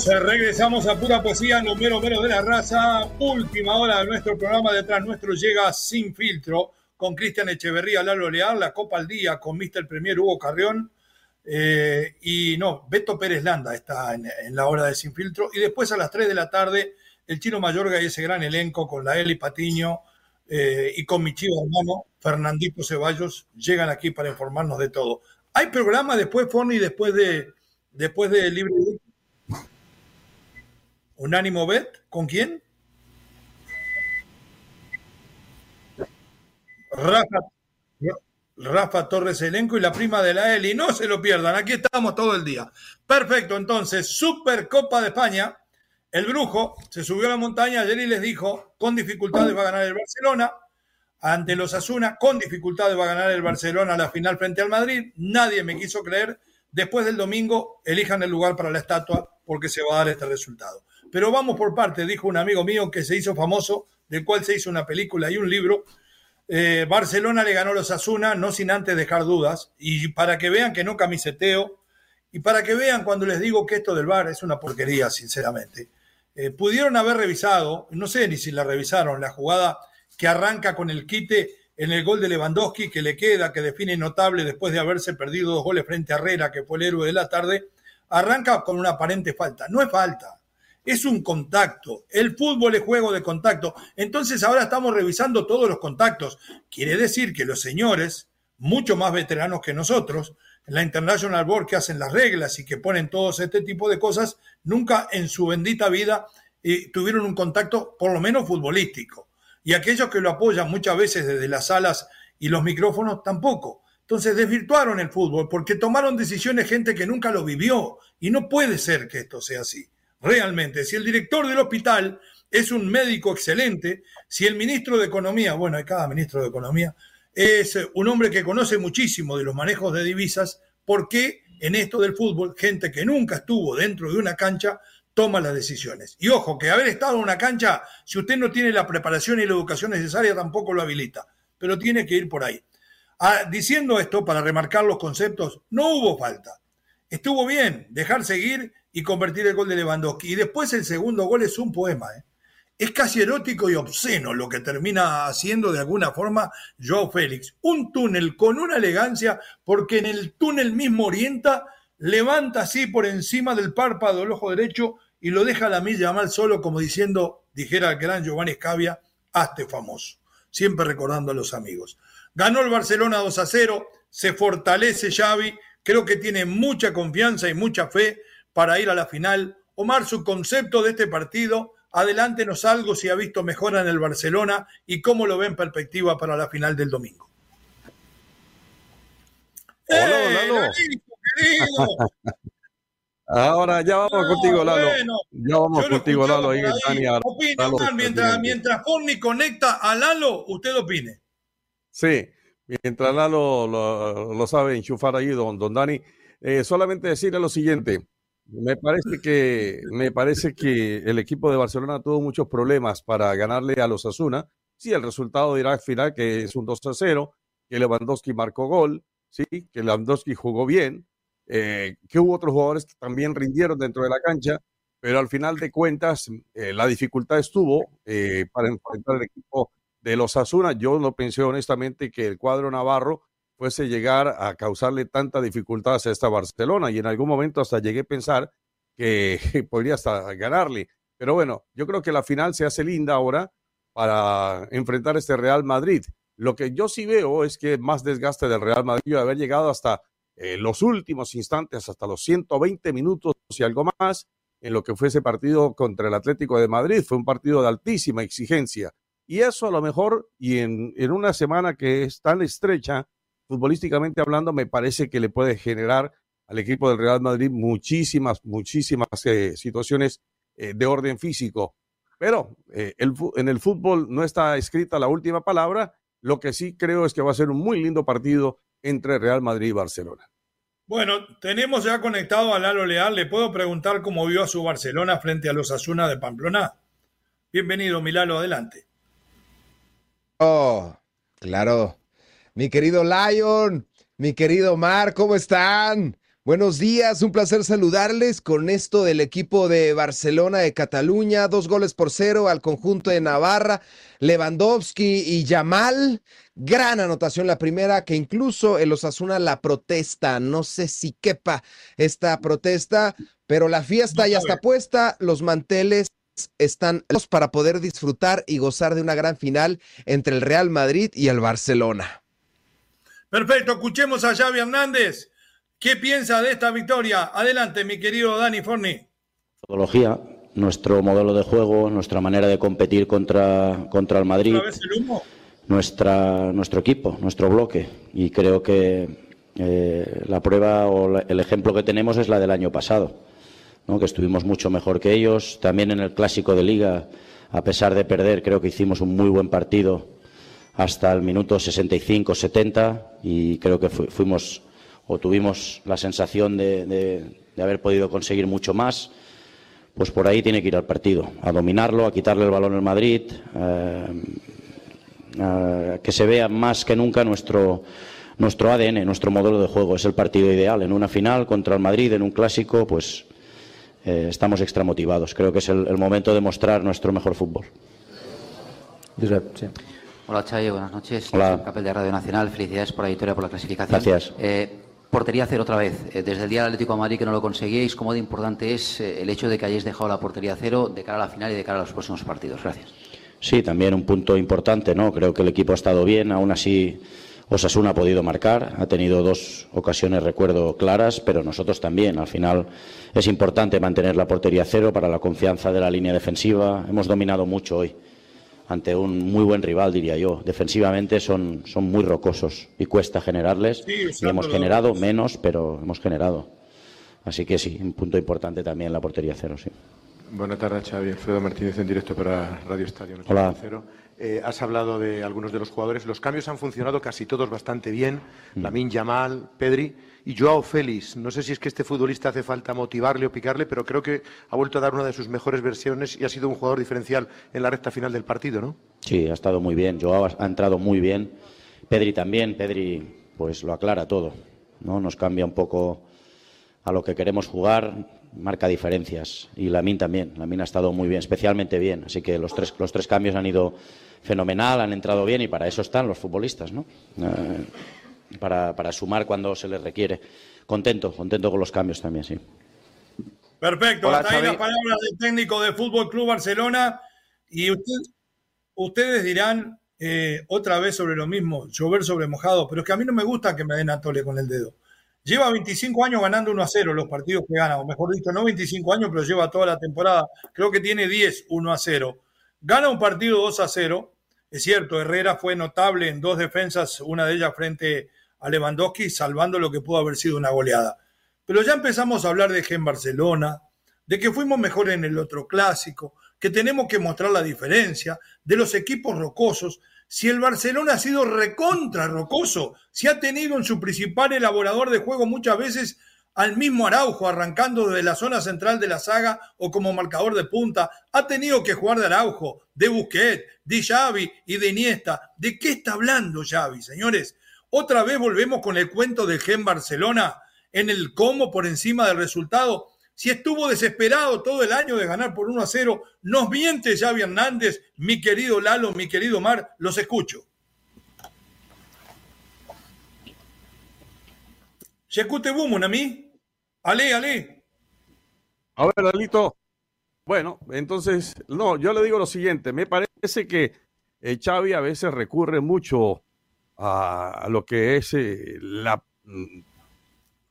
Regresamos a pura poesía, número menos de la raza. Última hora de nuestro programa detrás nuestro llega sin filtro con Cristian Echeverría, Lalo Leal, la Copa al Día con Mr. Premier Hugo Carrión. Eh, y no, Beto Pérez Landa está en, la hora de Sin Filtro. Y después a las 3 de la tarde, el Chino Mayorga y ese gran elenco con la Eli Patiño eh, y con mi chivo hermano Fernandito Ceballos llegan aquí para informarnos de todo. Hay programa después, Forni, después de, después de Unánimo Bet, ¿con quién? Rafa, Rafa Torres Elenco y la prima de la Eli. No se lo pierdan, aquí estamos todo el día. Perfecto, entonces, Supercopa de España. El Brujo se subió a la montaña ayer y les dijo, con dificultades va a ganar el Barcelona. Ante los Asuna, con dificultades va a ganar el Barcelona la final frente al Madrid. Nadie me quiso creer. Después del domingo, elijan el lugar para la estatua porque se va a dar este resultado. Pero vamos por parte, dijo un amigo mío que se hizo famoso, del cual se hizo una película y un libro. Eh, Barcelona le ganó los Asuna, no sin antes dejar dudas, y para que vean que no camiseteo, y para que vean cuando les digo que esto del bar es una porquería, sinceramente. Eh, pudieron haber revisado, no sé ni si la revisaron, la jugada que arranca con el quite en el gol de Lewandowski que le queda, que define notable después de haberse perdido dos goles frente a Herrera, que fue el héroe de la tarde, arranca con una aparente falta. No es falta, es un contacto. El fútbol es juego de contacto. Entonces ahora estamos revisando todos los contactos. Quiere decir que los señores, mucho más veteranos que nosotros, en la International Board que hacen las reglas y que ponen todos este tipo de cosas, nunca en su bendita vida eh, tuvieron un contacto por lo menos futbolístico. Y aquellos que lo apoyan muchas veces desde las salas y los micrófonos tampoco. Entonces desvirtuaron el fútbol porque tomaron decisiones gente que nunca lo vivió y no puede ser que esto sea así realmente. Si el director del hospital es un médico excelente, si el ministro de Economía, bueno, hay cada ministro de Economía, es un hombre que conoce muchísimo de los manejos de divisas, ¿por qué en esto del fútbol gente que nunca estuvo dentro de una cancha toma las decisiones? Y ojo, que haber estado en una cancha, si usted no tiene la preparación y la educación necesaria, tampoco lo habilita, pero tiene que ir por ahí. Ah, diciendo esto, para remarcar los conceptos, no hubo falta. Estuvo bien dejar seguir y convertir el gol de Lewandowski. Y después el segundo gol es un poema. ¿eh? Es casi erótico y obsceno lo que termina haciendo de alguna forma Joao Félix. Un túnel con una elegancia porque en el túnel mismo orienta, levanta así por encima del párpado del ojo derecho y lo deja a la milla mal solo como diciendo, dijera el gran Giovanni Scavia, hazte famoso. Siempre recordando a los amigos. Ganó el Barcelona 2 a 0, se fortalece Xavi, creo que tiene mucha confianza y mucha fe para ir a la final. Omar, su concepto de este partido, adelántenos algo si ha visto mejora en el Barcelona y cómo lo ve en perspectiva para la final del domingo. Hola, ¡Eh, Ahora ya vamos contigo, Lalo. ya vamos contigo, Lalo. Ahí mientras, mientras conecta a Lalo, usted opine. Sí, mientras Lalo lo, sabe enchufar ahí, don, don Dani. Eh, solamente decirle lo siguiente. Me parece que me parece que el equipo de Barcelona tuvo muchos problemas para ganarle a los Asuna. Sí, el resultado dirá al final que es un 2 a 0, que Lewandowski marcó gol, sí, que Lewandowski jugó bien, eh, que hubo otros jugadores que también rindieron dentro de la cancha, pero al final de cuentas eh, la dificultad estuvo eh, para enfrentar el equipo de los Asuna. Yo no pensé honestamente que el cuadro Navarro fuese llegar a causarle tanta dificultad a esta Barcelona y en algún momento hasta llegué a pensar que podría hasta ganarle. Pero bueno, yo creo que la final se hace linda ahora para enfrentar este Real Madrid. Lo que yo sí veo es que más desgaste del Real Madrid de haber llegado hasta eh, los últimos instantes, hasta los 120 minutos y algo más, en lo que fue ese partido contra el Atlético de Madrid. Fue un partido de altísima exigencia. Y eso a lo mejor, y en, en una semana que es tan estrecha, futbolísticamente hablando, me parece que le puede generar al equipo del Real Madrid muchísimas, muchísimas eh, situaciones eh, de orden físico. Pero eh, el, en el fútbol no está escrita la última palabra. Lo que sí creo es que va a ser un muy lindo partido entre Real Madrid y Barcelona. Bueno, tenemos ya conectado a Lalo Leal. ¿Le puedo preguntar cómo vio a su Barcelona frente a los Asuna de Pamplona? Bienvenido, Milalo, adelante. Oh, claro. Mi querido Lion, mi querido Mar, ¿cómo están? Buenos días, un placer saludarles con esto del equipo de Barcelona de Cataluña, dos goles por cero al conjunto de Navarra, Lewandowski y Yamal, gran anotación la primera que incluso el Osasuna la protesta, no sé si quepa esta protesta, pero la fiesta ya está puesta, los manteles están para poder disfrutar y gozar de una gran final entre el Real Madrid y el Barcelona. Perfecto, escuchemos a Xavi Hernández ¿Qué piensa de esta victoria? Adelante, mi querido Dani Forni. Metodología, nuestro modelo de juego, nuestra manera de competir contra, contra el Madrid. Nuestra, nuestro equipo, nuestro bloque. Y creo que eh, la prueba o el ejemplo que tenemos es la del año pasado, ¿no? que estuvimos mucho mejor que ellos. También en el clásico de liga, a pesar de perder, creo que hicimos un muy buen partido hasta el minuto 65-70 y creo que fuimos o tuvimos la sensación de, haber podido conseguir mucho más, pues por ahí tiene que ir al partido, a dominarlo, a quitarle el balón al Madrid, eh, que se vea más que nunca nuestro, nuestro ADN, nuestro modelo de juego. Es el partido ideal. En una final contra el Madrid, en un clásico, pues eh, estamos extramotivados. Creo que es el, momento de mostrar nuestro mejor fútbol. Hola buenas noches. Hola. Papel de Radio Nacional, felicidades por la victoria, por la clasificación. Gracias. Eh, Portería cero otra vez. Eh, desde el día del Atlético de Madrid que no lo conseguíais, ¿cómo de importante es eh, el hecho de que hayáis dejado la portería cero de cara a la final y de cara a los próximos partidos? Gracias. Sí, también un punto importante, ¿no? Creo que el equipo ha estado bien, aún así Osasuna ha podido marcar, ha tenido dos ocasiones, recuerdo, claras, pero nosotros también. Al final es importante mantener la portería cero para la confianza de la línea defensiva. Hemos dominado mucho hoy ante un muy buen rival, diría yo. Defensivamente son, son muy rocosos y cuesta generarles. y hemos generado menos, pero hemos generado. Así que sí, un punto importante también la portería cero, sí. Buenas tardes, Xavi. Alfredo Martínez en directo para Radio Estadio. Hola. Cero. Eh, has hablado de algunos de los jugadores. Los cambios han funcionado casi todos bastante bien. Mm. Lamin Yamal, Pedri y Joao Félix. No sé si es que este futbolista hace falta motivarle o picarle, pero creo que ha vuelto a dar una de sus mejores versiones y ha sido un jugador diferencial en la recta final del partido, ¿no? Sí, ha estado muy bien. Joao ha entrado muy bien. Pedri también. Pedri, pues lo aclara todo. ¿no? Nos cambia un poco a lo que queremos jugar, marca diferencias. Y Lamin también. Lamin ha estado muy bien, especialmente bien. Así que los tres, cambios han ido fenomenal, han entrado bien y para eso están los futbolistas, ¿no? Eh, para, sumar cuando se les requiere. Contento, contento con los cambios también, sí. Perfecto, hasta ahí las palabras del técnico de Fútbol Club Barcelona. Y ustedes dirán eh, otra vez sobre lo mismo, llover sobre mojado, pero es que a mí no me gusta que me den a tole con el dedo. Lleva 25 años ganando 1 a 0 los partidos que gana, o mejor dicho, no 25 años, pero lleva toda la temporada. Creo que tiene 10 1 a 0. Gana un partido 2 a 0. Es cierto, Herrera fue notable en dos defensas, una de ellas frente a Lewandowski, salvando lo que pudo haber sido una goleada. Pero ya empezamos a hablar de Gen Barcelona, de que fuimos mejores en el otro clásico, que tenemos que mostrar la diferencia, de los equipos rocosos. Si el Barcelona ha sido recontra rocoso, si ha tenido en su principal elaborador de juego muchas veces al mismo Araujo arrancando desde la zona central de la saga o como marcador de punta, ha tenido que jugar de Araujo, de Busquet, de Xavi y de Iniesta. ¿De qué está hablando Xavi, señores? Otra vez volvemos con el cuento del Gen Barcelona en el cómo por encima del resultado. Si estuvo desesperado todo el año de ganar por 1 a 0, nos miente Xavi Hernández, mi querido Lalo, mi querido Mar, los escucho. Bumun a mí. Ale, ale. A ver, Lalito. Bueno, entonces, no, yo le digo lo siguiente. Me parece que eh, Xavi a veces recurre mucho a, lo que es eh, la, mm,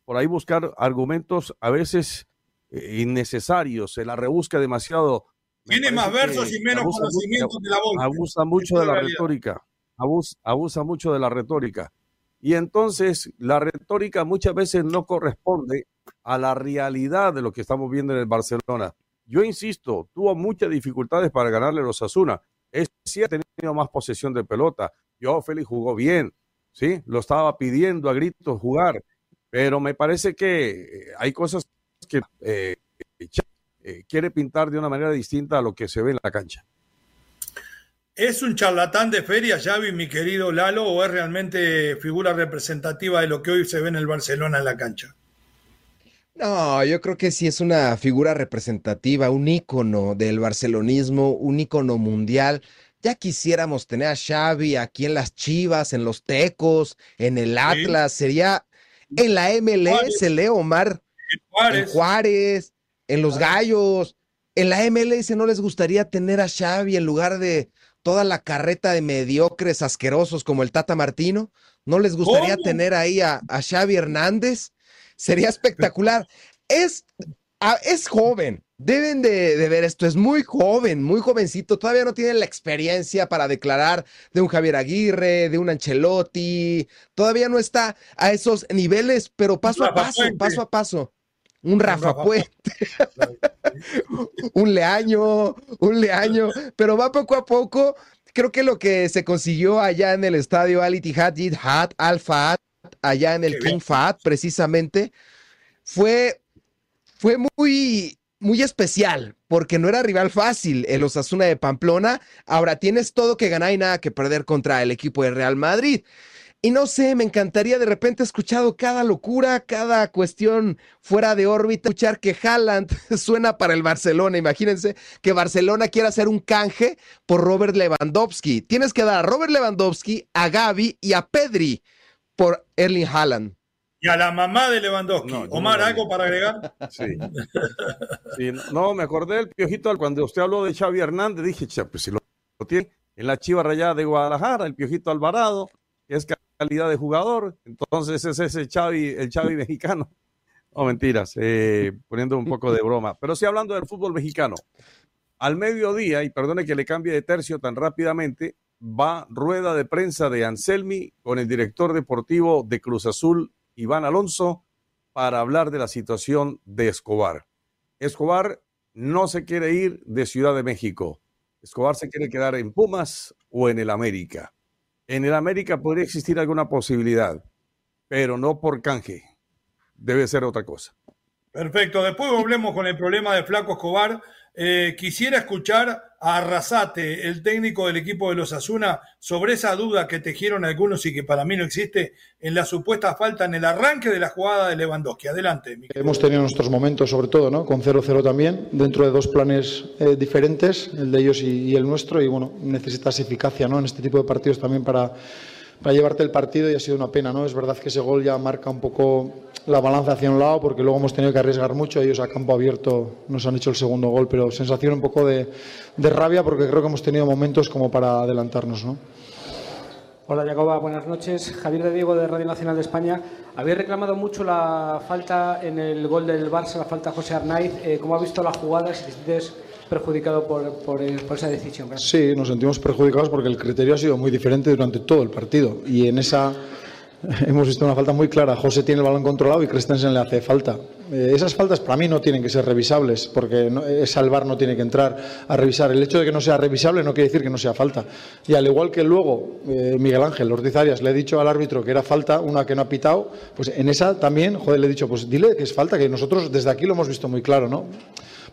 por ahí buscar argumentos a veces eh, innecesarios, se la rebusca demasiado. Tiene más versos y menos conocimiento de la voz. Abusa mucho de la, retórica, abusa, abusa mucho de la retórica. Y entonces la retórica muchas veces no corresponde a la realidad de lo que estamos viendo en el Barcelona. Yo insisto, tuvo muchas dificultades para ganarle a los Asuna. Es sí ha tenido más posesión de pelota. Yo, Félix jugó bien, ¿sí? Lo estaba pidiendo a gritos jugar, pero me parece que eh, hay cosas que eh, eh, quiere pintar de una manera distinta a lo que se ve en la cancha. ¿Es un charlatán de feria, Xavi, mi querido Lalo, o es realmente figura representativa de lo que hoy se ve en el Barcelona en la cancha? No, yo creo que sí es una figura representativa, un ícono del barcelonismo, un ícono mundial. Ya quisiéramos tener a Xavi aquí en las Chivas, en los Tecos, en el Atlas, sería en la MLS, Leo Omar, en Juárez, en los Gallos, en la MLS no les gustaría tener a Xavi en lugar de toda la carreta de mediocres asquerosos como el Tata Martino, ¿no les gustaría tener ahí a, a Xavi Hernández? Sería espectacular. Es, es joven, deben de, ver esto, es muy joven, muy jovencito, todavía no tiene la experiencia para declarar de un Javier Aguirre, de un Ancelotti, todavía no está a esos niveles, pero paso a paso, paso a paso. Un Rafa, Puente, un Leaño, un Leaño, pero va poco a poco. Creo que lo que se consiguió allá en el estadio Al Ittihad Hat Al Fat allá en el King Fat, precisamente, fue, fue muy, muy especial, porque no era rival fácil el Osasuna de Pamplona. Ahora tienes todo que ganar y nada que perder contra el equipo de Real Madrid. Y no sé, me encantaría de repente escuchado cada locura, cada cuestión fuera de órbita, escuchar que Haaland suena para el Barcelona. Imagínense que Barcelona quiera hacer un canje por Robert Lewandowski. Tienes que dar a Robert Lewandowski, a Gaby y a Pedri por Erling Haaland. Y a la mamá de Lewandowski. Omar, ¿algo para agregar? Sí. No, me acordé del piojito cuando usted habló de Xavi Hernández. Dije, pues si lo, tiene en la Chiva Rayada de Guadalajara, el piojito Alvarado, que es calidad de jugador. Entonces es ese Xavi, el Xavi mexicano. No, mentiras, eh, poniendo un poco de broma. Pero sí hablando del fútbol mexicano. Al mediodía, y perdone que le cambie de tercio tan rápidamente, va rueda de prensa de Anselmi con el director deportivo de Cruz Azul, Iván Alonso, para hablar de la situación de Escobar. Escobar no se quiere ir de Ciudad de México. Escobar se quiere quedar en Pumas o en el América. En el América podría existir alguna posibilidad, pero no por canje. Debe ser otra cosa. Perfecto. Después volvemos con el problema de Flaco Escobar eh, quisiera escuchar a Arrasate, el técnico del equipo de los Asuna, sobre esa duda que tejieron algunos y que para mí no existe en la supuesta falta en el arranque de la jugada de Lewandowski. Adelante. Hemos tenido nuestros momentos, sobre todo, ¿no? con 0-0 también, dentro de dos planes eh, diferentes, el de ellos y, el nuestro, y bueno, necesitas eficacia ¿no? en este tipo de partidos también para para llevarte el partido y ha sido una pena, ¿no? Es verdad que ese gol ya marca un poco la balanza hacia un lado porque luego hemos tenido que arriesgar mucho, ellos a campo abierto nos han hecho el segundo gol, pero sensación un poco de, rabia porque creo que hemos tenido momentos como para adelantarnos, ¿no? Hola Jacoba, buenas noches. Javier de Diego de Radio Nacional de España. Habéis reclamado mucho la falta en el gol del Barça, la falta de José Arnaiz. Eh, ¿Cómo ha visto la jugada? Si perjudicado por, por, esa decisión. Sí, nos sentimos perjudicados porque el criterio ha sido muy diferente durante todo el partido y en esa hemos visto una falta muy clara. José tiene el balón controlado y Christensen le hace falta. Eh, esas faltas para mí no tienen que ser revisables porque no, salvar no tiene que entrar a revisar. El hecho de que no sea revisable no quiere decir que no sea falta. Y al igual que luego eh, Miguel Ángel Ortiz Arias le ha dicho al árbitro que era falta, una que no ha pitado, pues en esa también, joder, le he dicho, pues dile que es falta, que nosotros desde aquí lo hemos visto muy claro, ¿no?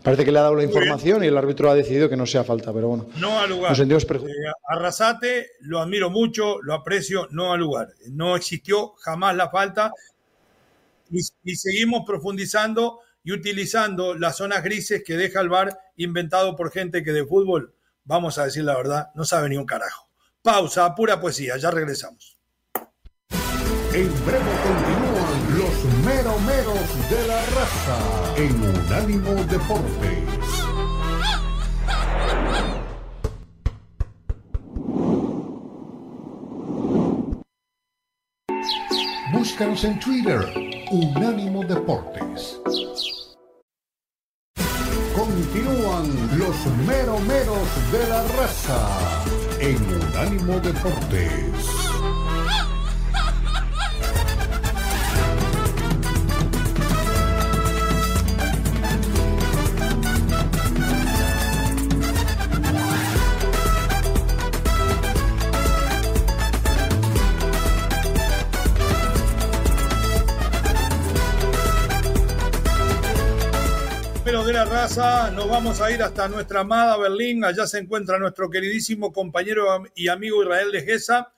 Parece que le ha dado la información y el árbitro ha decidido que no sea falta, pero bueno. No al lugar. Eh, Arrasate, lo admiro mucho, lo aprecio, no al lugar. No existió jamás la falta y, seguimos profundizando y utilizando las zonas grises que deja el bar inventado por gente que de fútbol, vamos a decir la verdad, no sabe ni un carajo. Pausa, pura poesía, ya regresamos. En breve continúan los meromeros de la raza en Unánimo Deportes. Búscanos en Twitter, Unánimo Deportes. Continúan los meromeros de la raza en Unánimo Deportes. De la raza, nos vamos a ir hasta nuestra amada Berlín. Allá se encuentra nuestro queridísimo compañero y amigo Israel de Gesa,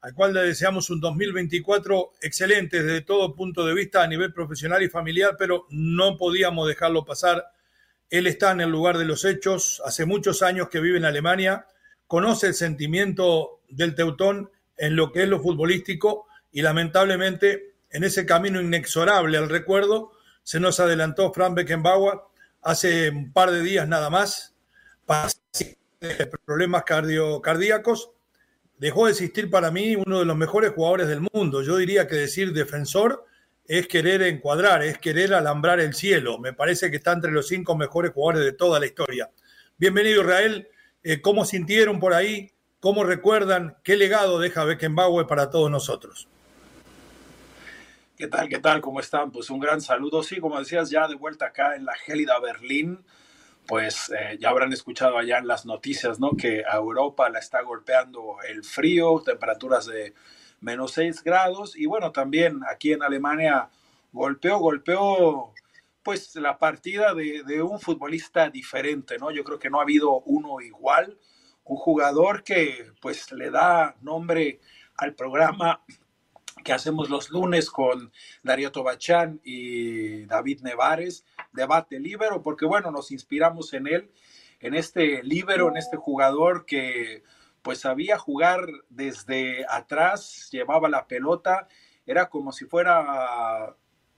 al cual le deseamos un 2024 excelente desde todo punto de vista a nivel profesional y familiar, pero no podíamos dejarlo pasar. Él está en el lugar de los hechos, hace muchos años que vive en Alemania, conoce el sentimiento del Teutón en lo que es lo futbolístico y lamentablemente en ese camino inexorable al recuerdo se nos adelantó Frank Beckenbauer hace un par de días nada más, problemas cardíacos. Dejó de existir para mí uno de los mejores jugadores del mundo. Yo diría que decir defensor es querer encuadrar, es querer alambrar el cielo. Me parece que está entre los cinco mejores jugadores de toda la historia. Bienvenido Israel. Eh, ¿Cómo sintieron por ahí? ¿Cómo recuerdan? ¿Qué legado deja Beckenbauer para todos nosotros? ¿Qué tal? ¿Qué tal? ¿Cómo están? Pues un gran saludo. Sí, como decías, ya de vuelta acá en la gélida Berlín, pues eh, ya habrán escuchado allá en las noticias, ¿no? Que a Europa la está golpeando el frío, temperaturas de menos 6 grados. Y bueno, también aquí en Alemania golpeó, golpeó, pues la partida de, de un futbolista diferente, ¿no? Yo creo que no ha habido uno igual. Un jugador que pues le da nombre al programa que hacemos los lunes con Darío Tobachán y David Nevares, debate libero, porque bueno, nos inspiramos en él, en este libero, en este jugador que pues sabía jugar desde atrás, llevaba la pelota, era como si fuera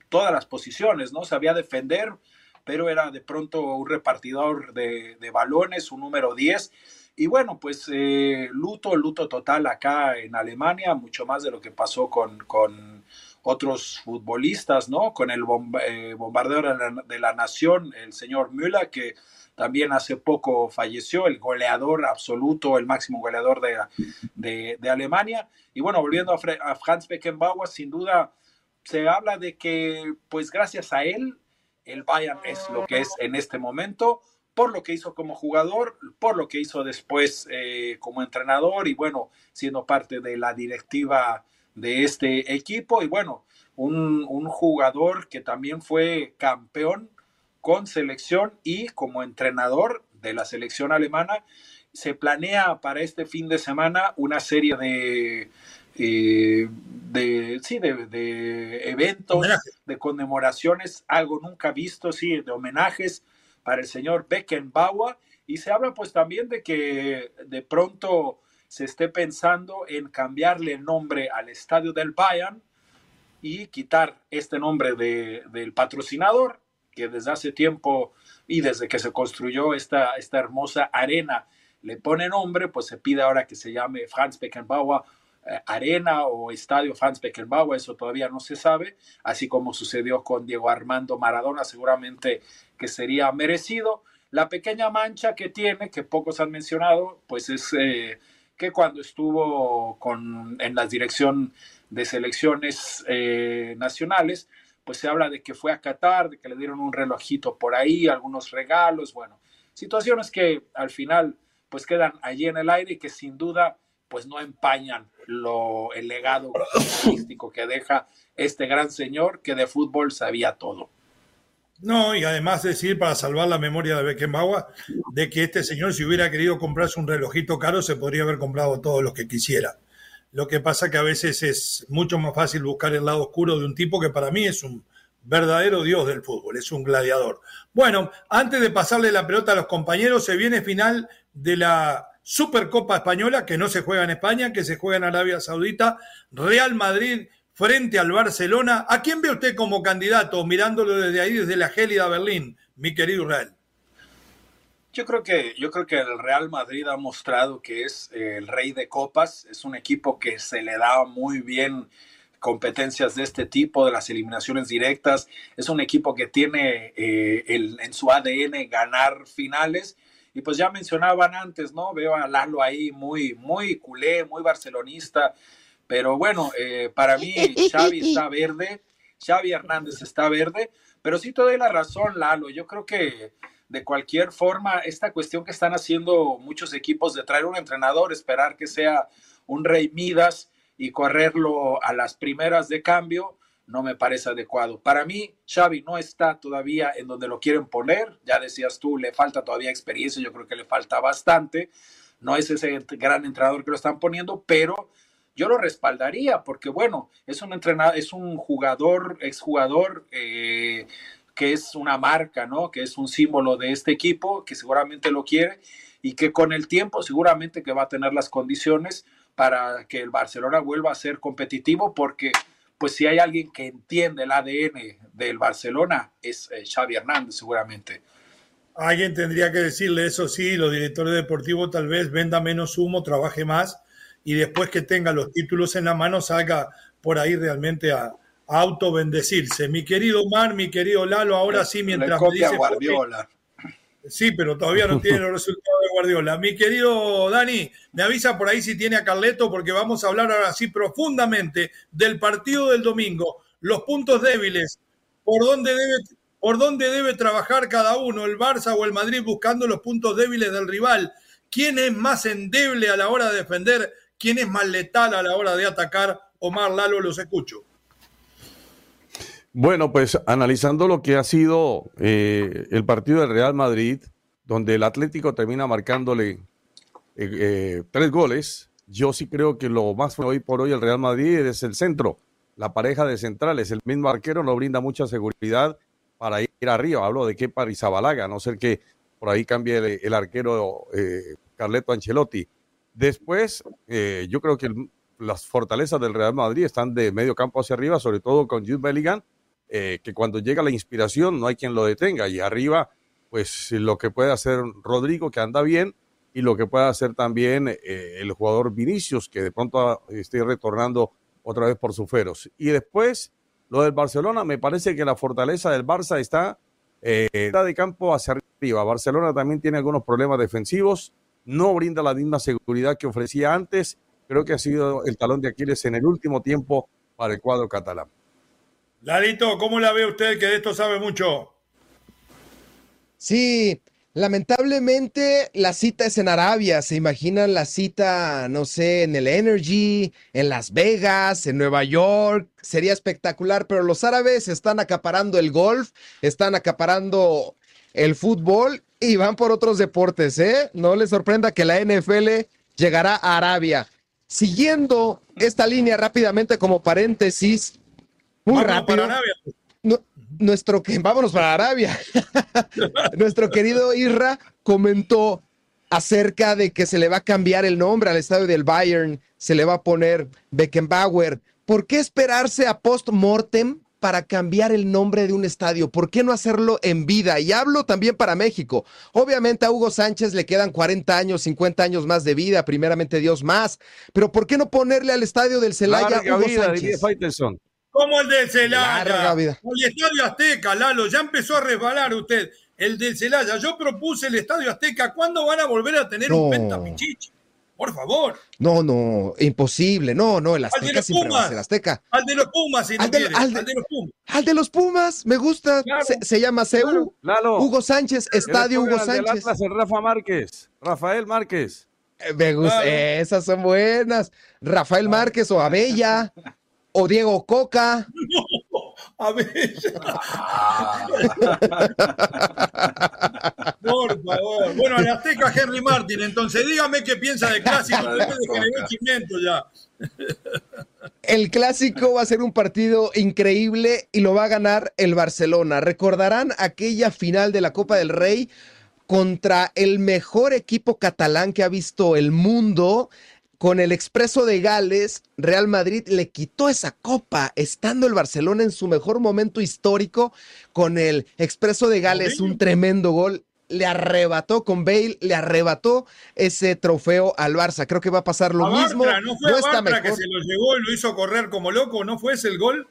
todas las posiciones, ¿no? Sabía defender, pero era de pronto un repartidor de, de balones, un número 10, y bueno, pues eh, luto, luto total acá en Alemania, mucho más de lo que pasó con, con otros futbolistas, ¿no? Con el eh, bombardero de la, nación, el señor Müller, que también hace poco falleció, el goleador absoluto, el máximo goleador de, de, Alemania. Y bueno, volviendo a, a Franz Beckenbauer, sin duda se habla de que, pues gracias a él, el Bayern es lo que es en este momento por lo que hizo como jugador, por lo que hizo después eh, como entrenador y bueno, siendo parte de la directiva de este equipo y bueno, un, un jugador que también fue campeón con selección y como entrenador de la selección alemana. Se planea para este fin de semana una serie de, eh, de, sí, de, de eventos, de conmemoraciones, algo nunca visto, sí, de homenajes para el señor Beckenbauer. Y se habla pues también de que de pronto se esté pensando en cambiarle el nombre al estadio del Bayern y quitar este nombre de, del patrocinador que desde hace tiempo y desde que se construyó esta, esta hermosa arena le pone nombre, pues se pide ahora que se llame Franz Beckenbauer arena o estadio Franz Beckenbauer, eso todavía no se sabe, así como sucedió con Diego Armando Maradona, seguramente que sería merecido. La pequeña mancha que tiene, que pocos han mencionado, pues es eh, que cuando estuvo con, en la dirección de selecciones eh, nacionales, pues se habla de que fue a Qatar, de que le dieron un relojito por ahí, algunos regalos, bueno, situaciones que al final pues quedan allí en el aire y que sin duda pues no empañan lo, el legado artístico que deja este gran señor que de fútbol sabía todo. No, y además decir, para salvar la memoria de Beckenbauer, de que este señor, si hubiera querido comprarse un relojito caro, se podría haber comprado todos los que quisiera. Lo que pasa que a veces es mucho más fácil buscar el lado oscuro de un tipo que para mí es un verdadero dios del fútbol, es un gladiador. Bueno, antes de pasarle la pelota a los compañeros, se viene final de la Supercopa Española, que no se juega en España, que se juega en Arabia Saudita, Real Madrid frente al Barcelona. ¿A quién ve usted como candidato, mirándolo desde ahí, desde la gélida Berlín, mi querido Israel? Yo creo que, yo creo que el Real Madrid ha mostrado que es el rey de copas, es un equipo que se le da muy bien competencias de este tipo, de las eliminaciones directas. Es un equipo que tiene eh, en su ADN ganar finales. Y pues ya mencionaban antes, ¿no? Veo a Lalo ahí muy, muy culé, muy barcelonista. Pero bueno, eh, para mí Xavi está verde, Xavi Hernández está verde, pero sí te doy la razón, Lalo. Yo creo que de cualquier forma, esta cuestión que están haciendo muchos equipos de traer un entrenador, esperar que sea un Rey Midas y correrlo a las primeras de cambio, no me parece adecuado. Para mí, Xavi no está todavía en donde lo quieren poner. Ya decías tú, le falta todavía experiencia, yo creo que le falta bastante. No es ese gran entrenador que lo están poniendo, pero yo lo respaldaría porque, bueno, es un entrenador, es un jugador, exjugador eh, que es una marca, ¿no? Que es un símbolo de este equipo, que seguramente lo quiere y que con el tiempo seguramente que va a tener las condiciones para que el Barcelona vuelva a ser competitivo porque pues si hay alguien que entiende el ADN del Barcelona es eh, Xavi Hernández seguramente. Alguien tendría que decirle eso sí, los directores deportivos tal vez venda menos humo, trabaje más y después que tenga los títulos en la mano salga por ahí realmente a, auto bendecirse. Mi querido Omar, mi querido Lalo, ahora sí mientras me dice Guardiola. Sí, pero todavía no tiene los resultados de Guardiola. Mi querido Dani, me avisa por ahí si tiene a Carleto, porque vamos a hablar ahora sí profundamente del partido del domingo, los puntos débiles, por dónde debe, por dónde debe trabajar cada uno, el Barça o el Madrid, buscando los puntos débiles del rival. ¿Quién es más endeble a la hora de defender? ¿Quién es más letal a la hora de atacar? Omar Lalo, los escucho. Bueno, pues analizando lo que ha sido eh, el partido del Real Madrid, donde el Atlético termina marcándole eh, eh, tres goles, yo sí creo que lo más hoy por hoy el Real Madrid es el centro, la pareja de centrales. El mismo arquero no brinda mucha seguridad para ir arriba. Hablo de que Parizabalaga, a no ser que por ahí cambie el, arquero Carleto Ancelotti. Después, yo creo que las fortalezas del Real Madrid están de medio campo hacia arriba, sobre todo con Jude Bellingham eh, que cuando llega la inspiración no hay quien lo detenga. Y arriba, pues lo que puede hacer Rodrigo, que anda bien, y lo que puede hacer también eh, el jugador Vinicius, que de pronto esté retornando otra vez por sus feros. Y después, lo del Barcelona, me parece que la fortaleza del Barça está, eh, de campo hacia arriba. Barcelona también tiene algunos problemas defensivos, no brinda la misma seguridad que ofrecía antes. Creo que ha sido el talón de Aquiles en el último tiempo para el cuadro catalán. Lalito, ¿cómo la ve usted que de esto sabe mucho? Sí, lamentablemente la cita es en Arabia. ¿Se imaginan la cita, no sé, en el Energy, en Las Vegas, en Nueva York? Sería espectacular, pero los árabes están acaparando el golf, están acaparando el fútbol y van por otros deportes, ¿eh? No les sorprenda que la NFL llegará a Arabia. Siguiendo esta línea rápidamente como paréntesis, muy rápido. nuestro que vámonos para Arabia. nuestro querido Irra comentó acerca de que se le va a cambiar el nombre al estadio del Bayern, se le va a poner Beckenbauer. ¿Por qué esperarse a post-mortem para cambiar el nombre de un estadio? ¿Por qué no hacerlo en vida? Y hablo también para México. Obviamente a Hugo Sánchez le quedan 40 años, 50 años más de vida, primeramente Dios más. Pero ¿por qué no ponerle al estadio del Celaya Hugo Sánchez? Como el del Celaya. El Estadio Azteca, Lalo, ya empezó a resbalar usted. El del Celaya. Yo propuse el Estadio Azteca. ¿Cuándo van a volver a tener un pentapichichi? Por favor. No, no, imposible. No, no, el Azteca siempre va a ser Azteca. Al de los Pumas, si al, de, al, de, los Pumas. Al de los Pumas, me gusta. Se, llama CEU. Hugo Sánchez, Estadio Hugo Sánchez. Atlas, el Rafa Márquez. Rafael Márquez. Eh, me gusta, esas son buenas. Rafael Márquez o Abella o Diego Coca. a ver. Por favor. Bueno, el Azteca Henry Martin, entonces dígame qué piensa de clásico después de que ya. El clásico va a ser un partido increíble y lo va a ganar el Barcelona. Recordarán aquella final de la Copa del Rey contra el mejor equipo catalán que ha visto el mundo con el Expreso de Gales, Real Madrid le quitó esa copa, estando el Barcelona en su mejor momento histórico, con el Expreso de Gales, un tremendo gol. le arrebató con Bale, le arrebató ese trofeo al Barça. Creo que va a pasar lo mismo. no fue está que se lo llevó y lo hizo correr como loco, ¿no fue ese el gol?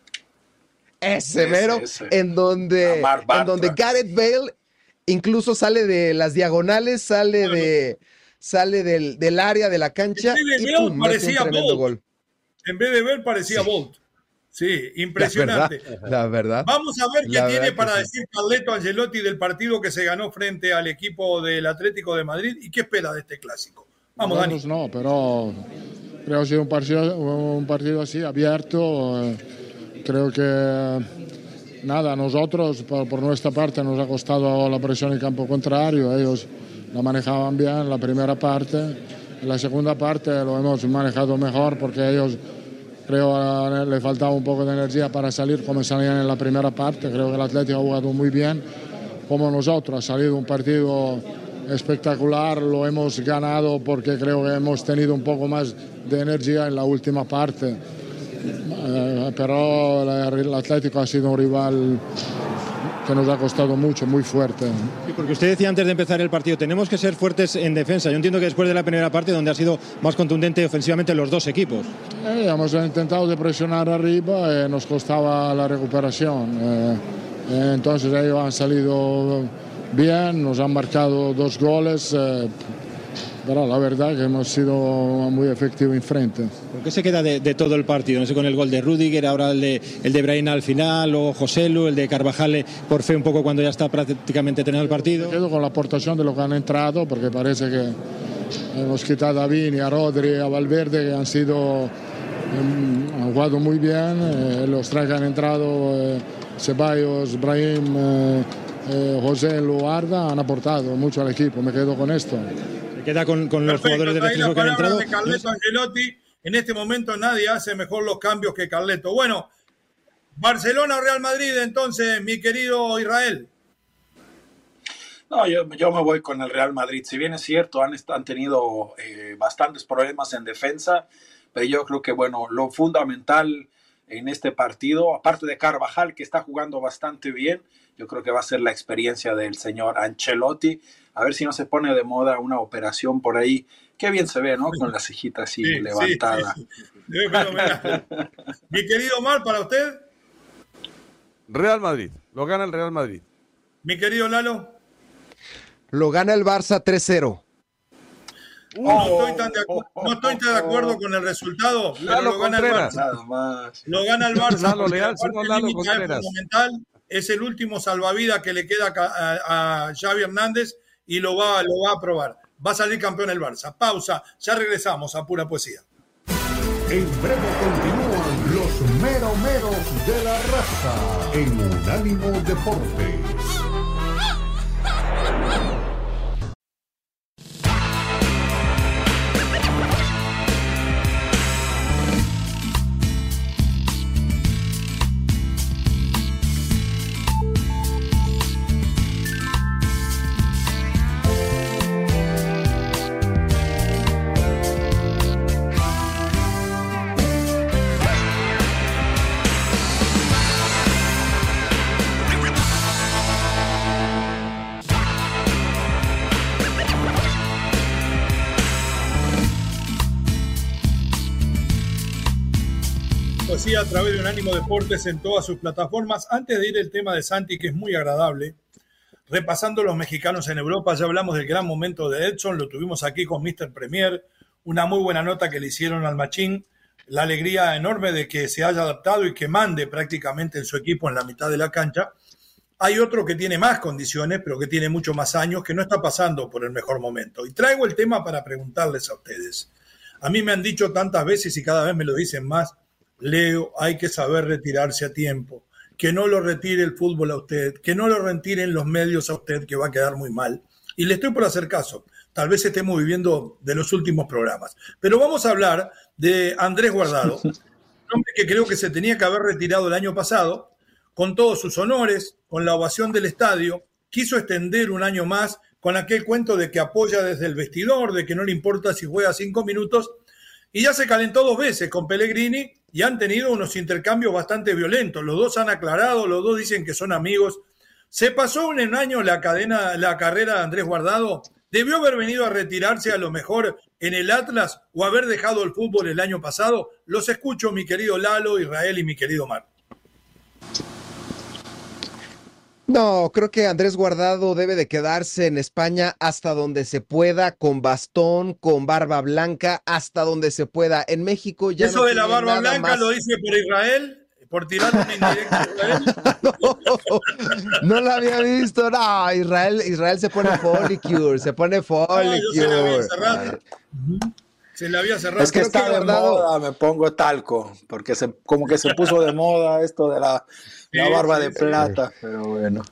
Ese mero, en donde, en donde Gareth Bale incluso sale de las diagonales, sale de sale del, del, área de la cancha y pum, parecía un gol. En vez de ver parecía Bolt. Sí, impresionante. La verdad, Vamos a ver qué tiene para decir Carleto Angelotti del partido que se ganó frente al equipo del Atlético de Madrid y qué espera de este clásico. Vamos, Dani. No, pero creo que ha sido un partido, un partido así, abierto. Eh, creo que nada, nosotros por, por, nuestra parte nos ha costado la presión en campo contrario. Ellos la manejaban bien la primera parte. La segunda parte lo hemos manejado mejor porque ellos Creo le faltaba un poco de energía para salir como salían en la primera parte. Creo que el Atlético ha jugado muy bien, como nosotros. Ha salido un partido espectacular, lo hemos ganado porque creo que hemos tenido un poco más de energía en la última parte. Eh, pero el Atlético ha sido un rival que nos ha costado mucho, muy fuerte. porque usted decía antes de empezar el partido, tenemos que ser fuertes en defensa. Yo entiendo que después de la primera parte, donde ha sido más contundente ofensivamente los dos equipos. Eh, hemos intentado de presionar arriba eh, nos costaba la recuperación. Eh, entonces ellos han salido bien, nos han marcado dos goles pero la verdad que hemos sido muy efectivos en frente. ¿Por qué se queda de, todo el partido? No sé, con el gol de Rudiger, ahora el de, el de Braina al final, o Joselu, el de Carvajal por fe un poco cuando ya está prácticamente tenido el partido. quedo con la aportación de lo que han entrado, porque parece que hemos quitado a Vini, a Rodri, a Valverde, que han sido em, han jugado muy bien, eh, los tres que han entrado, eh, Ceballos, Brahim, eh, eh José Luarda, han aportado mucho al equipo, me quedo con esto queda con, los jugadores de defensa que han entrado. De Carleto Angelotti. En este momento nadie hace mejor los cambios que Carleto. Bueno, Barcelona o Real Madrid, entonces, mi querido Israel. No, yo, me voy con el Real Madrid. Si bien es cierto, han, han tenido eh, bastantes problemas en defensa, pero yo creo que, bueno, lo fundamental en este partido, aparte de Carvajal, que está jugando bastante bien, yo creo que va a ser la experiencia del señor Ancelotti a ver si no se pone de moda una operación por ahí. Qué bien se ve, ¿no? Con la cejita así levantada. Mi querido Mar, para usted. Real Madrid. Lo gana el Real Madrid. Mi querido Lalo. Lo gana el Barça 3-0. no, estoy tan de no estoy tan de acuerdo con el resultado, pero lo gana el Barça. Lo gana el Barça. Lalo Leal, Lalo Es el último salvavidas que le queda a, a Xavi Hernández y lo va, lo va a probar. Va a salir campeón el Barça. Pausa, ya regresamos a pura poesía. En breve continúan los meromeros de la raza en Unánimo A través de Unánimo Deportes en todas sus plataformas. Antes de ir el tema de Santi, que es muy agradable, repasando los mexicanos en Europa, ya hablamos del gran momento de Edson, lo tuvimos aquí con Mr. Premier, una muy buena nota que le hicieron al Machín, la alegría enorme de que se haya adaptado y que mande prácticamente en su equipo en la mitad de la cancha. Hay otro que tiene más condiciones, pero que tiene mucho más años, que no está pasando por el mejor momento. Y traigo el tema para preguntarles a ustedes. A mí me han dicho tantas veces y cada vez me lo dicen más, Leo, hay que saber retirarse a tiempo. Que no lo retire el fútbol a usted, que no lo retiren los medios a usted, que va a quedar muy mal. Y le estoy por hacer caso. Tal vez estemos viviendo de los últimos programas. Pero vamos a hablar de Andrés Guardado, un hombre que creo que se tenía que haber retirado el año pasado, con todos sus honores, con la ovación del estadio, quiso extender un año más con aquel cuento de que apoya desde el vestidor, de que no le importa si juega cinco minutos, y ya se calentó dos veces con Pellegrini y han tenido unos intercambios bastante violentos. Los dos han aclarado, los dos dicen que son amigos. Se pasó un año la cadena, la carrera de Andrés Guardado. ¿Debió haber venido a retirarse a lo mejor en el Atlas o haber dejado el fútbol el año pasado? Los escucho, mi querido Lalo, Israel y mi querido Mar. No, creo que Andrés Guardado debe de quedarse en España hasta donde se pueda, con bastón, con barba blanca, hasta donde se pueda. En México ya Eso de la barba blanca lo dice por Israel por tirar una indirecta no, no, lo había visto. No, Israel, Israel se pone folicure, se pone folicure. se le había cerrado. Es que está de moda, me pongo talco, porque se, como que se puso de moda esto de la la barba de plata, pero bueno.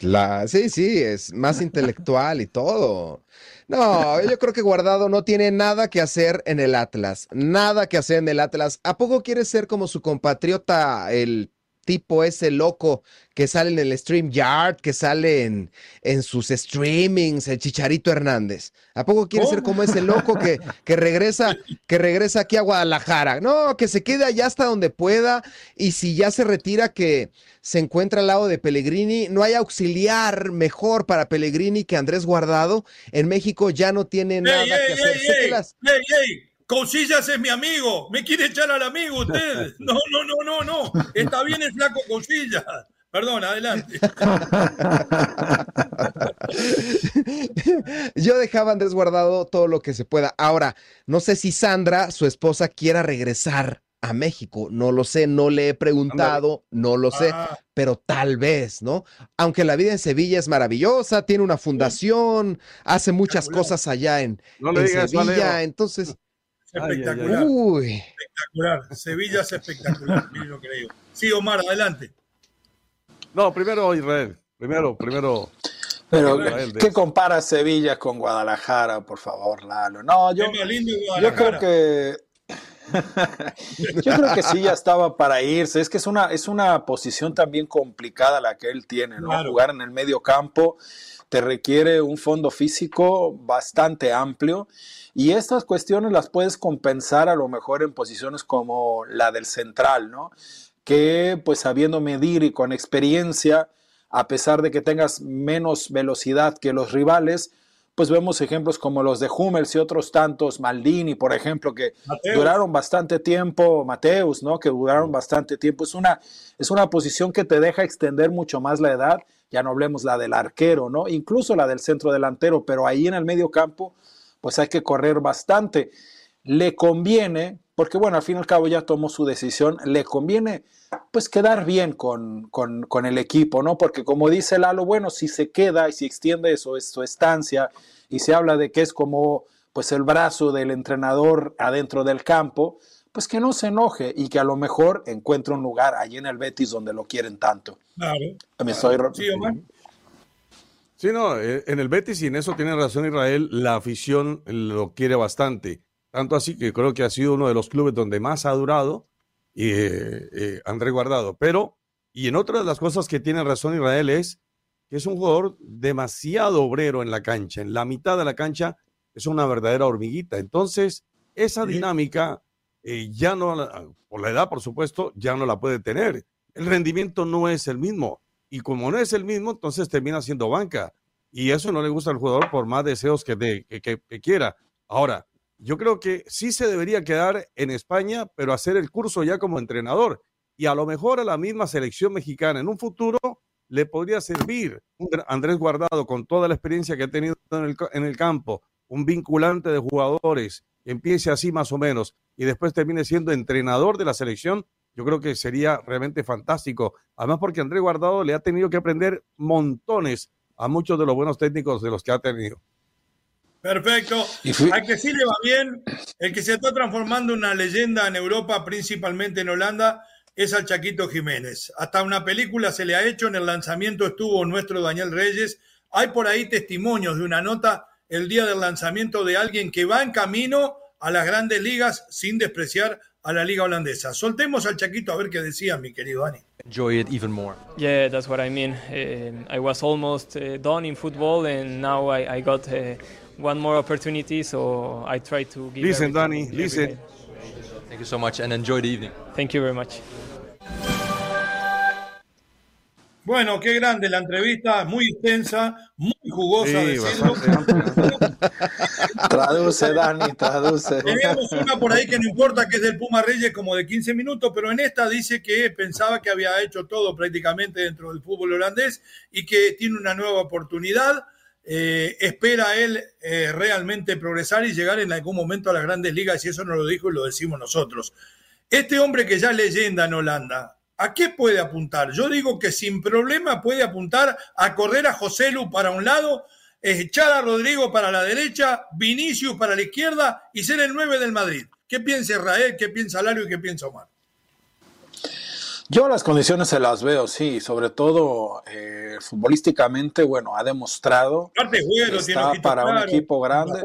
La, sí, sí, es más intelectual y todo. No, yo creo que Guardado no tiene nada que hacer en el Atlas. Nada que hacer en el Atlas. ¿A poco quiere ser como su compatriota, el tipo ese loco que sale en el Stream Yard, que sale en, en sus streamings, el Chicharito Hernández. ¿A poco quiere ser como ese loco que, que, regresa, que regresa aquí a Guadalajara? No, que se quede allá hasta donde pueda y si ya se retira que se encuentra al lado de Pellegrini, no hay auxiliar mejor para Pellegrini que Andrés Guardado. En México ya no tiene nada que hacer. Cosillas es mi amigo. ¿Me quiere echar al amigo usted? No, no, no, no, no. Está bien el flaco Cosillas. Perdón, adelante. Yo dejaba a Andrés guardado todo lo que se pueda. Ahora, no sé si Sandra, su esposa, quiera regresar a México. No lo sé, no le he preguntado, no lo sé, ah. pero tal vez, ¿no? Aunque la vida en Sevilla es maravillosa, tiene una fundación, hace muchas cosas allá en, Sevilla, entonces espectacular. Espectacular. Sevilla es espectacular. Sí, Omar, adelante. No, primero Israel. Primero, primero. Pero, ¿qué compara Sevilla con Guadalajara, por favor, Lalo? No, yo, yo creo que. Yo creo que sí ya estaba para irse. Es que es una, es una posición también complicada la que él tiene, ¿no? Jugar en el medio campo te requiere un fondo físico bastante amplio y estas cuestiones las puedes compensar a lo mejor en posiciones como la del central, ¿no? Que pues sabiendo medir y con experiencia, a pesar de que tengas menos velocidad que los rivales, pues vemos ejemplos como los de Hummels y otros tantos, Maldini, por ejemplo, que duraron bastante tiempo, Mateus, ¿no? Que duraron bastante tiempo. Es una, es una posición que te deja extender mucho más la edad, ya no hablemos la del arquero, ¿no? Incluso la del centro delantero, pero ahí en el medio campo pues hay que correr bastante. Le conviene, porque bueno, al fin y al cabo ya tomó su decisión, le conviene pues quedar bien con, con, el equipo, ¿no? Porque como dice Lalo, bueno, si se queda y si extiende eso, su estancia y se habla de que es como pues el brazo del entrenador adentro del campo, pues que no se enoje y que a lo mejor encuentre un lugar allí en el Betis donde lo quieren tanto. Claro. Me estoy... Sí, Omar. Sí, no, eh, en el Betis y en eso tiene razón Israel, la afición lo quiere bastante. Tanto así que creo que ha sido uno de los clubes donde más ha durado eh, eh, André Guardado. Pero, y en otra de las cosas que tiene razón Israel es que es un jugador demasiado obrero en la cancha. En la mitad de la cancha es una verdadera hormiguita. Entonces, esa dinámica ya no, por la edad, por supuesto, ya no la puede tener. El rendimiento no es el mismo y como no es el mismo, entonces termina siendo banca. Y eso no le gusta al jugador por más deseos que, de, que, quiera. Ahora, yo creo que sí se debería quedar en España, pero hacer el curso ya como entrenador. Y a lo mejor a la misma selección mexicana en un futuro le podría servir Andrés Guardado con toda la experiencia que ha tenido en el, en el campo, un vinculante de jugadores, empiece así más o menos y después termine siendo entrenador de la selección, yo creo que sería realmente fantástico. Además, porque André Guardado le ha tenido que aprender montones a muchos de los buenos técnicos de los que ha tenido. Perfecto. Al que sí le va bien, el que se está transformando en una leyenda en Europa, principalmente en Holanda, es al Chaquito Jiménez. Hasta una película se le ha hecho, en el lanzamiento estuvo nuestro Daniel Reyes. Hay por ahí testimonios de una nota el día del lanzamiento de alguien que va en camino a las grandes ligas sin despreciar a la liga holandesa. Soltemos al Chaquito a ver qué decía mi querido Dani. Enjoy it even more. Yeah, that's what I mean. Uh, I was almost uh, done in football, and now I, I got uh, one more opportunity, so I try to give. Listen, Danny, listen. Thank you so much, and enjoy the evening. Thank you very much. Bueno, qué grande la entrevista, muy extensa, muy jugosa. traduce, Dani, traduce. Teníamos una por ahí que no importa, que es del Puma Reyes, como de 15 minutos, pero en esta dice que pensaba que había hecho todo prácticamente dentro del fútbol holandés y que tiene una nueva oportunidad. Eh, espera él eh, realmente progresar y llegar en algún momento a las grandes ligas, y eso no lo dijo y lo decimos nosotros. Este hombre que ya es leyenda en Holanda, ¿A qué puede apuntar? Yo digo que sin problema puede apuntar a correr a José Lu para un lado, echar a Rodrigo para la derecha, Vinicius para la izquierda y ser el 9 del Madrid. ¿Qué piensa Israel? ¿Qué piensa Lario y qué piensa Omar? Yo las condiciones se las veo, sí, sobre todo eh, futbolísticamente, bueno, ha demostrado que está para un equipo grande.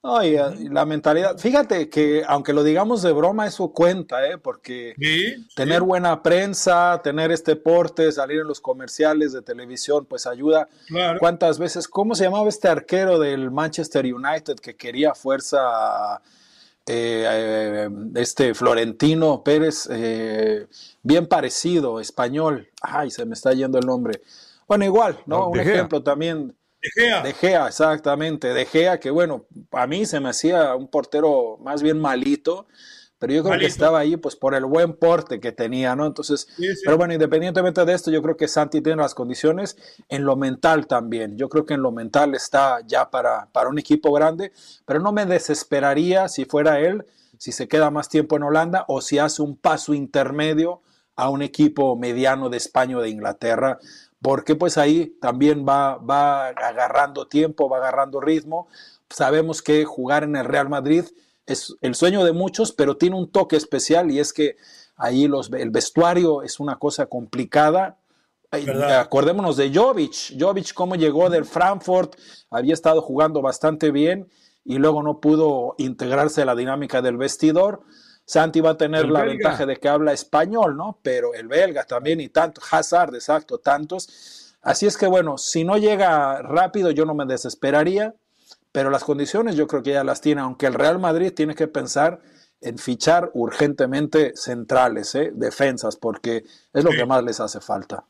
No, y, la mentalidad, fíjate que aunque lo digamos de broma, eso cuenta, ¿eh? porque tener buena prensa, tener este porte, salir en los comerciales de televisión, pues ayuda. ¿Cuántas veces? ¿Cómo se llamaba este arquero del Manchester United que quería fuerza? Eh, eh, este Florentino Pérez, eh, bien parecido, español. Ay, se me está yendo el nombre. Bueno, igual, ¿no? Un ejemplo también de Gea. De Gea, exactamente. De Gea, que bueno, a mí se me hacía un portero más bien malito, pero yo creo que estaba ahí pues por el buen porte que tenía, ¿no? Entonces, pero bueno, independientemente de esto, yo creo que Santi tiene las condiciones en lo mental también. Yo creo que en lo mental está ya para, para un equipo grande, pero no me desesperaría si fuera él, si se queda más tiempo en Holanda o si hace un paso intermedio a un equipo mediano de España o de Inglaterra porque pues ahí también va, va agarrando tiempo, va agarrando ritmo. Sabemos que jugar en el Real Madrid es el sueño de muchos, pero tiene un toque especial y es que ahí los, el vestuario es una cosa complicada. Acordémonos de Jovic, Jovic cómo llegó del Frankfurt, había estado jugando bastante bien y luego no pudo integrarse a la dinámica del vestidor. Santi va a tener la ventaja de que habla español, ¿no? Pero el belga también y tanto, Hazard, exacto, tantos. Así es que bueno, si no llega rápido yo no me desesperaría, pero las condiciones yo creo que ya las tiene, aunque el Real Madrid tiene que pensar en fichar urgentemente centrales, ¿eh? defensas, porque es lo que más les hace falta.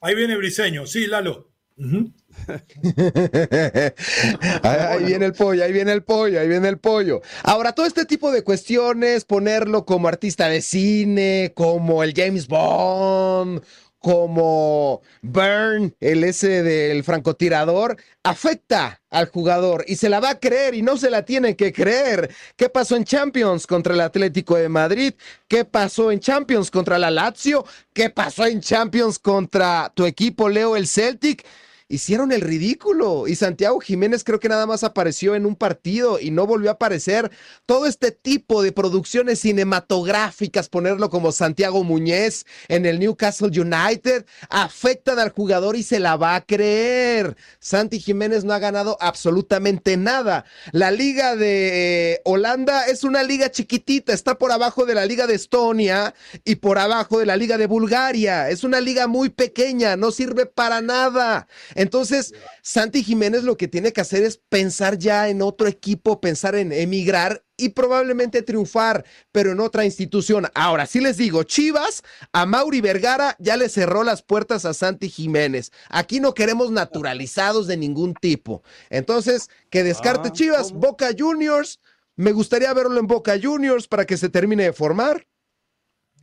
Ahí viene Briseño, sí, Lalo ahí viene el pollo, ahí viene el pollo, ahí viene el pollo. Ahora, todo este tipo de cuestiones, ponerlo como artista de cine, como el James Bond, como Burn, el ese del francotirador, afecta al jugador y se la va a creer y no se la tiene que creer. ¿Qué pasó en Champions contra el Atlético de Madrid? ¿Qué pasó en Champions contra la Lazio? ¿Qué pasó en Champions contra tu equipo Leo el Celtic? Hicieron el ridículo y Santiago Jiménez creo que nada más apareció en un partido y no volvió a aparecer. Todo este tipo de producciones cinematográficas, ponerlo como Santiago Muñez en el Newcastle United, afectan al jugador y se la va a creer. Santi Jiménez no ha ganado absolutamente nada. La liga de Holanda es una liga chiquitita, está por abajo de la liga de Estonia y por abajo de la liga de Bulgaria. Es una liga muy pequeña, no sirve para nada. Entonces, Santi Jiménez lo que tiene que hacer es pensar ya en otro equipo, pensar en emigrar y probablemente triunfar, pero en otra institución. Ahora, sí les digo, Chivas, a Mauri Vergara ya le cerró las puertas a Santi Jiménez. Aquí no queremos naturalizados de ningún tipo. Entonces, que descarte ah, Chivas, Boca Juniors. Me gustaría verlo en Boca Juniors para que se termine de formar.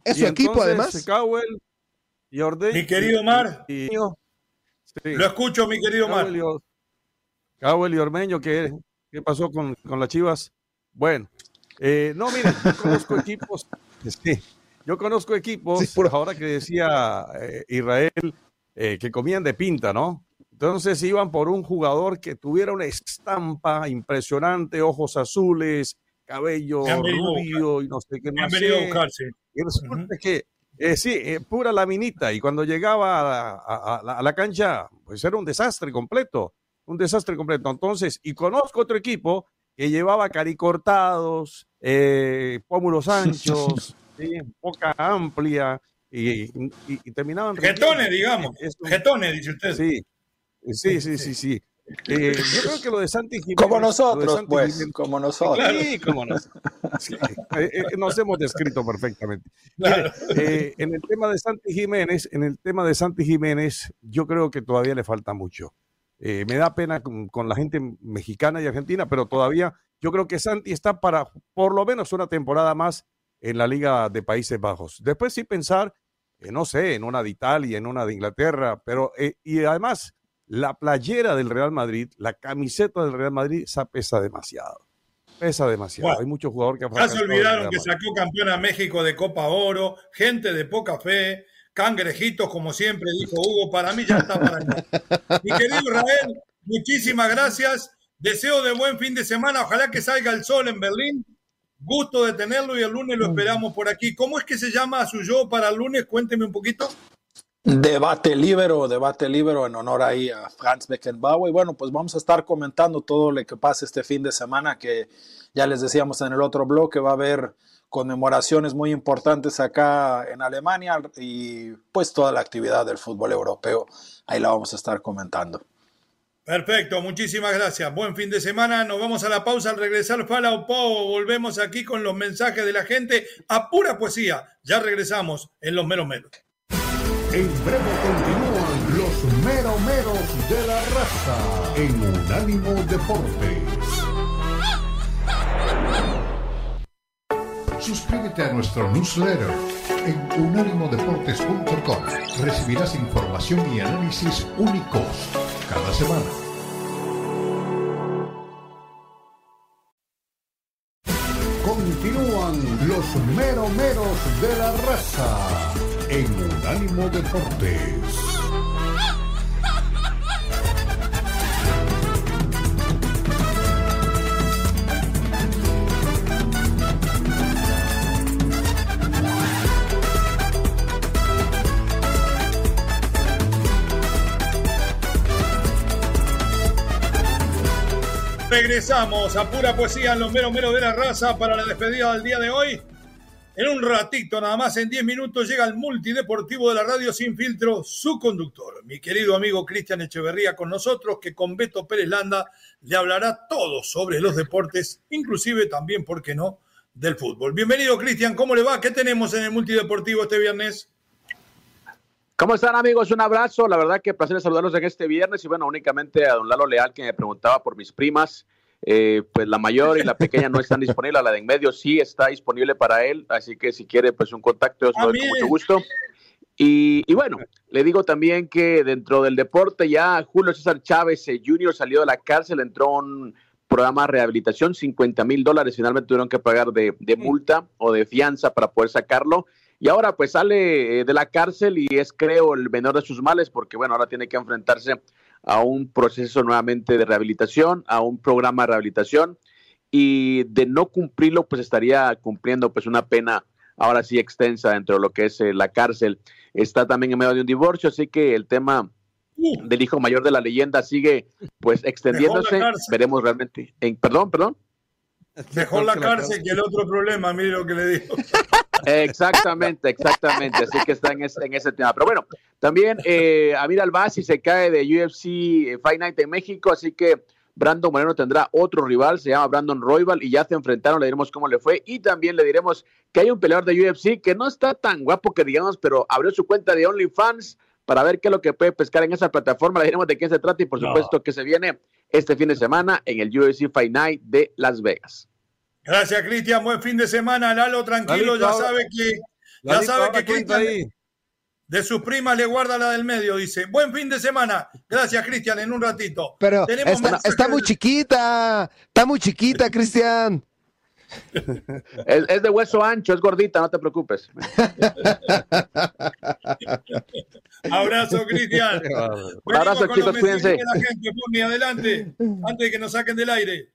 Es su equipo, además. y Mi querido Mar. Lo escucho, mi querido Mar. Cabo y Ormeño, ¿qué, ¿qué pasó con, con las chivas? Bueno, eh, no, miren, yo conozco equipos, sí, yo conozco equipos, por... ahora que decía eh, Israel, eh, que comían de pinta, ¿no? Entonces iban por un jugador que tuviera una estampa impresionante, ojos azules, cabello rubio y no sé qué más. Y resulta que eh, sí, eh, pura laminita. Y cuando llegaba a, la cancha, pues era un desastre completo. Un desastre completo. Entonces, y conozco otro equipo que llevaba caricortados, eh, pómulos anchos, boca amplia, y, terminaban. Getones, digamos. Getones, dice usted. Sí, sí, sí, sí. sí. Eh, yo creo que lo de Santi Jiménez. Como nosotros, pues. como nosotros. Sí, como nosotros. Eh, eh, nos hemos descrito perfectamente. en el tema de Santi Jiménez, en el tema de Santi Jiménez, yo creo que todavía le falta mucho. me da pena con, con, la gente mexicana y argentina, pero todavía yo creo que Santi está para por lo menos una temporada más en la Liga de Países Bajos. Después sí pensar, no sé, en una de Italia, en una de Inglaterra, pero y además la playera del Real Madrid, la camiseta del Real Madrid, esa pesa demasiado. Pesa demasiado. Hay muchos jugadores que Ya se olvidaron que sacó campeón a México de Copa Oro, gente de poca fe, cangrejitos, como siempre dijo Hugo. Para mí ya está para allá. Mi querido Israel, muchísimas gracias. Deseo de buen fin de semana. Ojalá que salga el sol en Berlín. Gusto de tenerlo y el lunes lo esperamos por aquí. ¿Cómo es que se llama su yo para el lunes? Cuénteme un poquito. Debate libero, debate libero en honor ahí a Franz Beckenbauer. Y bueno, pues vamos a estar comentando todo lo que pasa este fin de semana, que ya les decíamos en el otro bloque, va a haber conmemoraciones muy importantes acá en Alemania y pues toda la actividad del fútbol europeo, ahí la vamos a estar comentando. Perfecto, muchísimas gracias. Buen fin de semana. Nos vamos a la pausa al regresar Fala Po. Volvemos aquí con los mensajes de la gente a pura poesía. Ya regresamos en Los Meros Meros. En breve continúan los meromeros de la raza en Unánimo Deportes. Suscríbete a nuestro newsletter en unánimodeportes.com. Recibirás información y análisis únicos cada semana. Continúan los meromeros de la raza en Unánimo Deportes. Regresamos a pura poesía los meros meros de la raza para la despedida del día de hoy. En un ratito, nada más en 10 minutos, llega el multideportivo de la radio sin filtro, su conductor, mi querido amigo Cristian Echeverría con nosotros, que con Beto Pérez Landa le hablará todo sobre los deportes, inclusive también, ¿por qué no?, del fútbol. Bienvenido, Cristian, ¿cómo le va? ¿Qué tenemos en el multideportivo este viernes? ¿Cómo están amigos? Un abrazo. La verdad que placer saludarlos en este viernes y bueno, únicamente a don Lalo Leal que me preguntaba por mis primas. Eh, pues la mayor y la pequeña no están disponibles, la de en medio sí está disponible para él, así que si quiere pues un contacto, os lo doy con mucho gusto. Y, bueno, le digo también que dentro del deporte ya Julio César Chávez eh, Jr. salió de la cárcel, entró un programa de rehabilitación, 50 mil dólares, finalmente tuvieron que pagar de, multa o de fianza para poder sacarlo. Y ahora pues sale eh, de la cárcel y es creo el menor de sus males porque bueno, ahora tiene que enfrentarse a un proceso nuevamente de rehabilitación, a un programa de rehabilitación y de no cumplirlo, pues estaría cumpliendo pues una pena ahora sí extensa dentro de lo que es eh, la cárcel. Está también en medio de un divorcio, así que el tema del hijo mayor de la leyenda sigue pues extendiéndose. Veremos realmente. En, perdón, perdón. Mejor la cárcel que el otro problema, mire lo que le digo. Exactamente, exactamente. Así que está en ese, tema. Pero bueno, también eh, Amir Albasi se cae de UFC eh, Fight Night en México, así que Brandon Moreno tendrá otro rival, se llama Brandon Royval, y ya se enfrentaron, le diremos cómo le fue. Y también le diremos que hay un peleador de UFC que no está tan guapo que digamos, pero abrió su cuenta de OnlyFans para ver qué es lo que puede pescar en esa plataforma. Le diremos de quién se trata y por supuesto que se viene este fin de semana en el UFC Fight Night de Las Vegas. Gracias, Cristian. Buen fin de semana. Lalo, tranquilo, ya sabe que, ya sabe que Cristian de sus primas le guarda la del medio, dice. Buen fin de semana. Gracias, Cristian, en un ratito. Pero está, muy chiquita, está muy chiquita, Cristian. es, de hueso ancho, es gordita, no te preocupes. Abrazo, Cristian. Abrazo, chicos, cuídense. adelante, antes de que nos saquen del aire.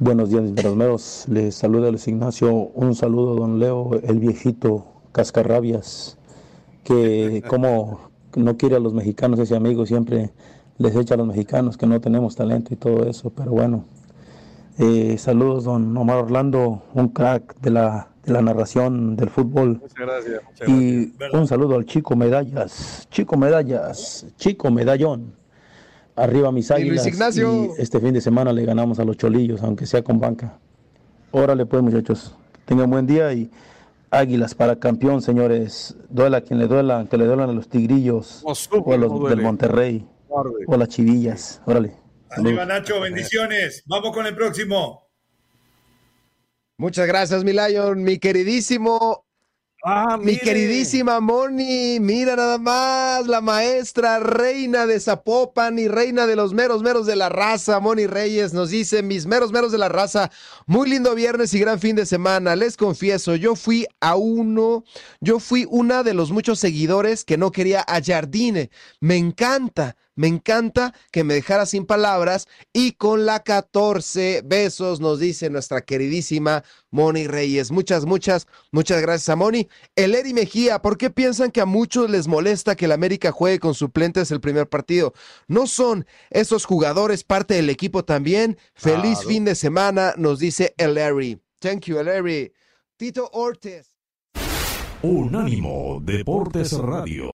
Buenos días, mis. Les saluda Luis Ignacio. Un saludo, don Leo, el viejito Cascarrabias, que como no quiere a los mexicanos ese amigo, siempre les echa a los mexicanos que no tenemos talento y todo eso. Pero bueno, eh, saludos, don Omar Orlando, un crack de la, de la narración del fútbol. Muchas gracias. y un saludo al chico Medallas, chico Medallas, chico Medallón. Arriba mis águilas. Ignacio. Y este fin de semana le ganamos a los cholillos, aunque sea con banca. Órale pues muchachos. Tengan buen día y águilas para campeón, señores. Duela quien le duela, aunque le duelan a los tigrillos o a los del Monterrey o a las chivillas. Órale. Arriba Nacho, bendiciones. Vamos con el próximo. Muchas gracias, mi Lion. Mi queridísimo Ah, Mi queridísima Moni, mira nada más, la maestra reina de Zapopan y reina de los meros meros de la raza, Moni Reyes nos dice, mis meros meros de la raza, muy lindo viernes y gran fin de semana. Les confieso, yo fui a uno, yo fui una de los muchos seguidores que no quería a Jardine. Me encanta, me encanta que me dejara sin palabras y con la 14 besos nos dice nuestra queridísima Moni Reyes. Muchas, muchas, muchas gracias a Moni. El Eri Mejía, ¿por qué piensan que a muchos les molesta que el América juegue con suplentes el primer partido? ¿No son esos jugadores parte del equipo también? Feliz fin de semana, nos dice el Eri. Thank you, Eri. Tito Ortiz. Unánimo Deportes Radio.